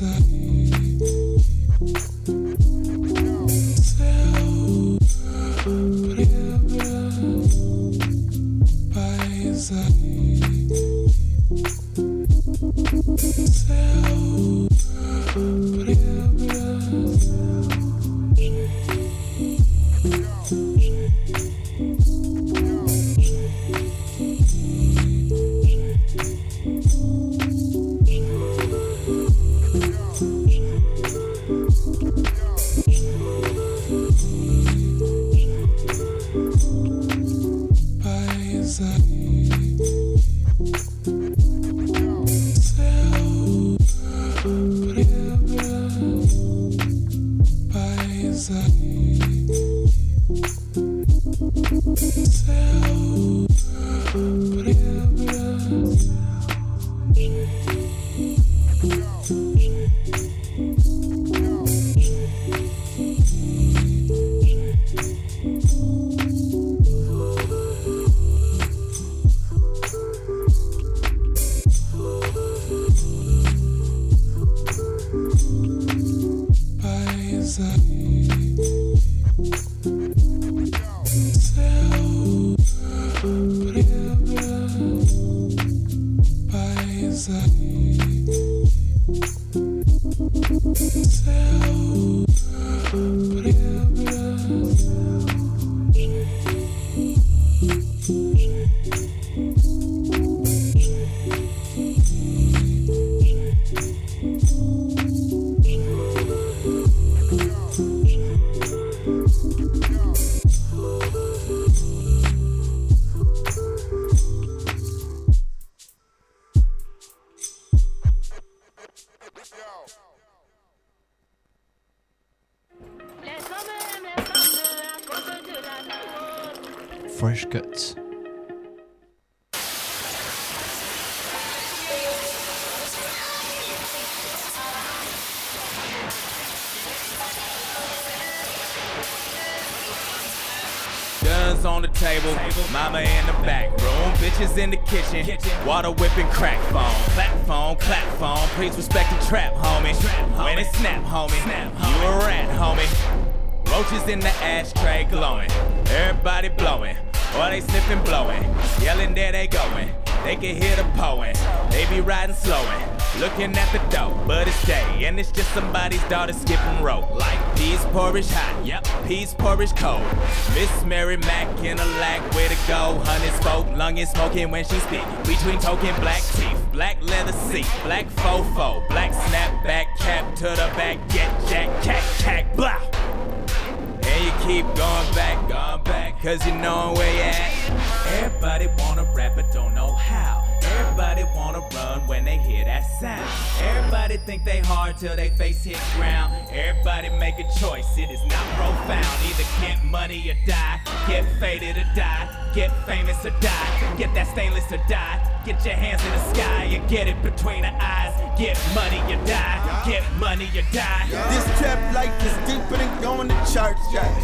Thank On the table, mama in the back room, bitches in the kitchen, water whipping crack phone, clap phone, clap phone, please respect the trap, homie. When it snap, homie, you a rat, homie. Roaches in the ashtray glowing, everybody blowing, or they sniffing, blowing, yelling there they going. They can hear the poem, they be riding slowing. Looking at the dough, but it's day, and it's just somebody's daughter skipping rope. Like peas porridge hot, yep, peas porridge cold. Miss Mary Mack in a lack, where to go? Honey spoke, lunging smoking when she speak. Between token black teeth, black leather seat, black fofo, black snapback cap to the back, get jack, cat, cat, blah. And you keep going back, going back, cause you know where you at. Everybody wanna rap but don't know how. Everybody wanna run when they hear that sound. Everybody think they hard till they face hit ground. Everybody make a choice, it is not profound. Either get money or die, get faded or die, get famous or die, get that stainless or die. Get your hands in the sky and get it between the eyes. Get money or die, get money or die. This trap life is deeper than going to church.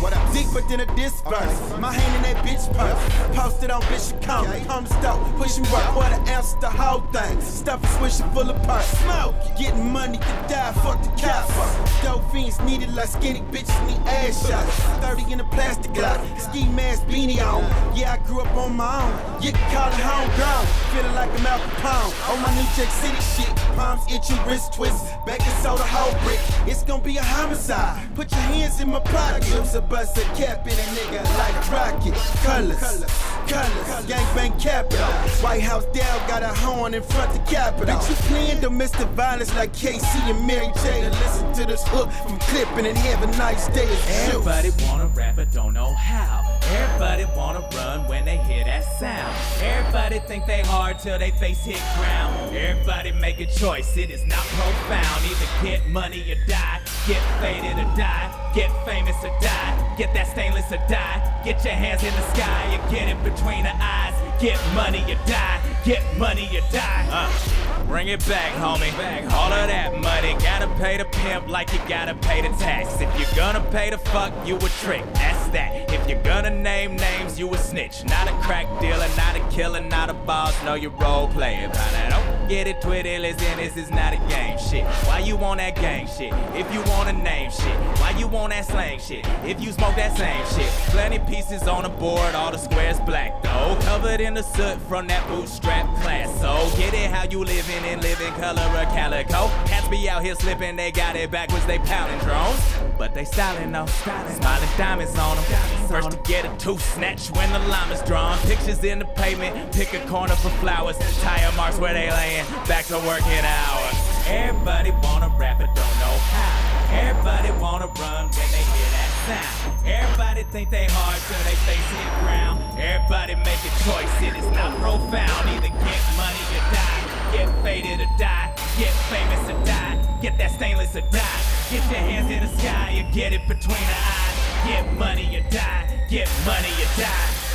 What up? Deeper than a disc verse. My hand in that bitch purse. Posted on Bishop County. Come stove, pushing work, quarter ounce the whole thing. Stuff is swishing full of purse. Smoke, getting money to die. Fuck the cops. Dope fiends needed like skinny bitches need ass shots. 30 in a plastic glass. Ski mask beanie on. Yeah, I grew up on my own. You can call it homegrown. Feeling like I'm Al Capone. On my New Jack City shit. Palms itchy, wrist twist. Baking soda, whole brick. It's gonna be a homicide. Put your hands in my pocket. Use a bust a cap in a nigga like a rocket. Colors, colors, gangbang capital. White House down, got a horn in front the Capitol. Bitch, you playing domestic violence like K-Ci and Mary J. And listen to this hook from clipping and have a nice day. Everybody wanna rap but don't know how. Everybody wanna run when they hear that sound. Everybody think they hard till they face hit ground. Everybody make a choice, it is not profound. Either get money or die, get faded or die, get famous or die, get that stainless or die. Get your hands in the sky and get it between the eyes. Get money or die, get money or die. Uh. Bring it back, homie. All of that money, gotta pay the pimp like you gotta pay the tax. If you're gonna pay the fuck, you a trick. That's that. If you're gonna name names, you a snitch. Not a crack dealer, not a killer, not a boss. No, you role player. But I don't get it twisted. Listen, this is not a game shit. Why you want that gang shit? If you wanna name shit, why you want that slang shit? If you smoke that same shit, plenty pieces on the board, all the squares black though. Covered in the soot from that bootstrap class. So get it how you living in living color of calico. Cats be out here slipping, they got it backwards, they pounding drones. But they styling though, smiling diamonds on them. First to get a tooth snatch when the line is drawn. Pictures in the pavement, pick a corner for flowers. Tire marks where they laying, back to working hours. Everybody wanna rap but don't know how. Everybody wanna run when they hear that sound. Everybody think they hard till they face hit ground. Everybody make a choice, and it is not profound. Either get money or die, get faded or die, get famous or die, get that stainless or die. Get your hands in the sky and get it between the eyes. Get money or die, get money or die.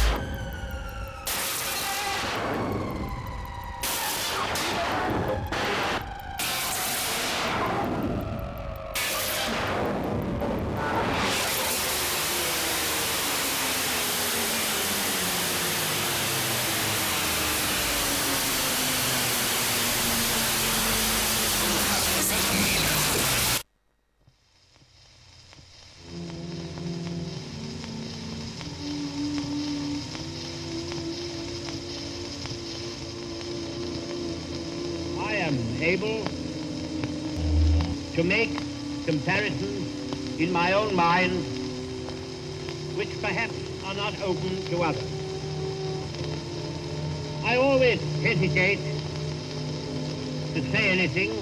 Comparisons in my own mind which perhaps are not open to others. I always hesitate to say anything